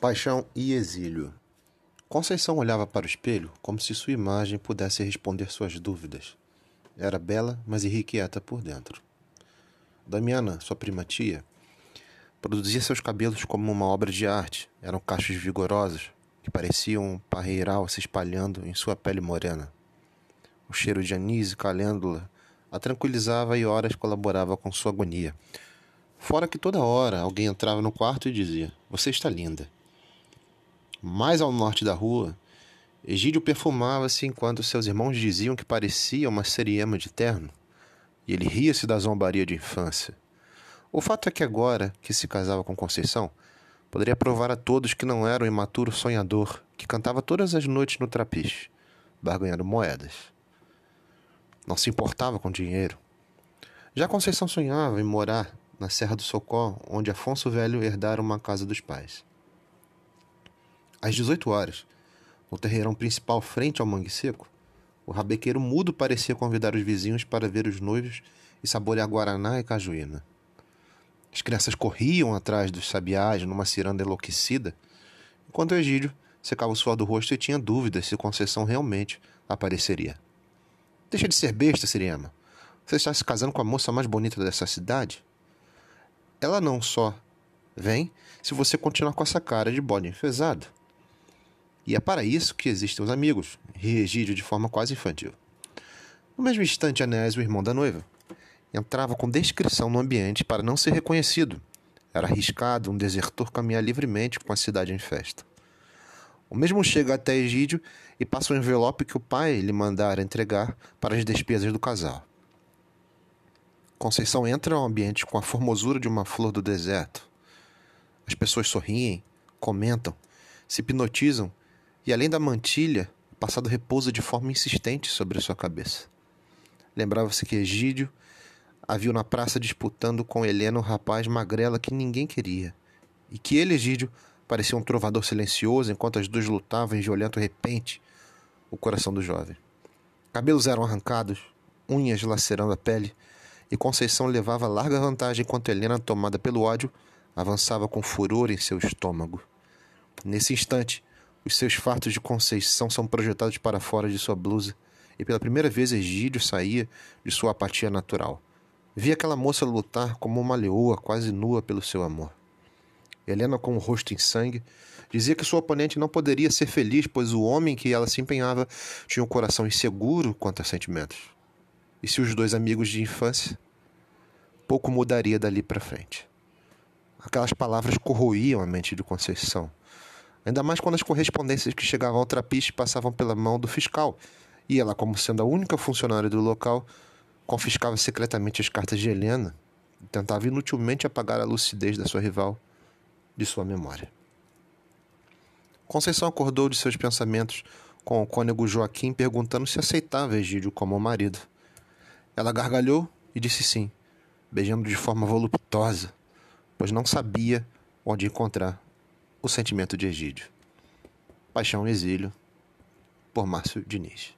Paixão e exílio. Conceição olhava para o espelho como se sua imagem pudesse responder suas dúvidas. Era bela, mas irrequieta por dentro. Damiana, sua prima tia, produzia seus cabelos como uma obra de arte. Eram cachos vigorosos que pareciam um parreiral se espalhando em sua pele morena. O cheiro de anis e calêndula a tranquilizava e horas colaborava com sua agonia. Fora que toda hora alguém entrava no quarto e dizia: Você está linda. Mais ao norte da rua, Egídio perfumava-se enquanto seus irmãos diziam que parecia uma seriema de terno, e ele ria-se da zombaria de infância. O fato é que agora que se casava com Conceição, poderia provar a todos que não era o imaturo sonhador que cantava todas as noites no trapiche, barganhando moedas. Não se importava com dinheiro. Já Conceição sonhava em morar na Serra do Socó, onde Afonso Velho herdara uma casa dos pais. Às 18 horas, no terreirão principal frente ao Mangue Seco, o rabequeiro mudo parecia convidar os vizinhos para ver os noivos e saborear guaraná e cajuína. As crianças corriam atrás dos sabiás numa ciranda enlouquecida, enquanto Egídio secava o suor do rosto e tinha dúvidas se Conceição realmente apareceria. Deixa de ser besta, Siriema. Você está se casando com a moça mais bonita dessa cidade? Ela não só vem se você continuar com essa cara de bode enfesado. E é para isso que existem os amigos, ri Egídio de forma quase infantil. No mesmo instante, Anés, o irmão da noiva, entrava com descrição no ambiente para não ser reconhecido. Era arriscado um desertor caminhar livremente com a cidade em festa. O mesmo chega até Egídio e passa o um envelope que o pai lhe mandara entregar para as despesas do casal. Conceição entra no ambiente com a formosura de uma flor do deserto. As pessoas sorriem, comentam, se hipnotizam e além da mantilha, o passado repousa de forma insistente sobre sua cabeça. Lembrava-se que Egídio a viu na praça disputando com Helena o rapaz magrela que ninguém queria, e que ele, Egídio, parecia um trovador silencioso enquanto as duas lutavam em violento repente o coração do jovem. Cabelos eram arrancados, unhas lacerando a pele, e Conceição levava larga vantagem enquanto Helena, tomada pelo ódio, avançava com furor em seu estômago. Nesse instante, os seus fartos de Conceição são projetados para fora de sua blusa, e pela primeira vez Egídio saía de sua apatia natural. Via aquela moça lutar como uma leoa quase nua pelo seu amor. Helena, com o rosto em sangue, dizia que sua oponente não poderia ser feliz, pois o homem que ela se empenhava tinha um coração inseguro quanto a sentimentos. E se os dois amigos de infância? Pouco mudaria dali para frente. Aquelas palavras corroíam a mente de Conceição ainda mais quando as correspondências que chegavam ao trapiche passavam pela mão do fiscal, e ela, como sendo a única funcionária do local, confiscava secretamente as cartas de Helena e tentava inutilmente apagar a lucidez da sua rival de sua memória. Conceição acordou de seus pensamentos com o cônego Joaquim perguntando se aceitava Egídio como marido. Ela gargalhou e disse sim, beijando de forma voluptuosa, pois não sabia onde encontrar o Sentimento de Egídio. Paixão e Exílio, por Márcio Diniz.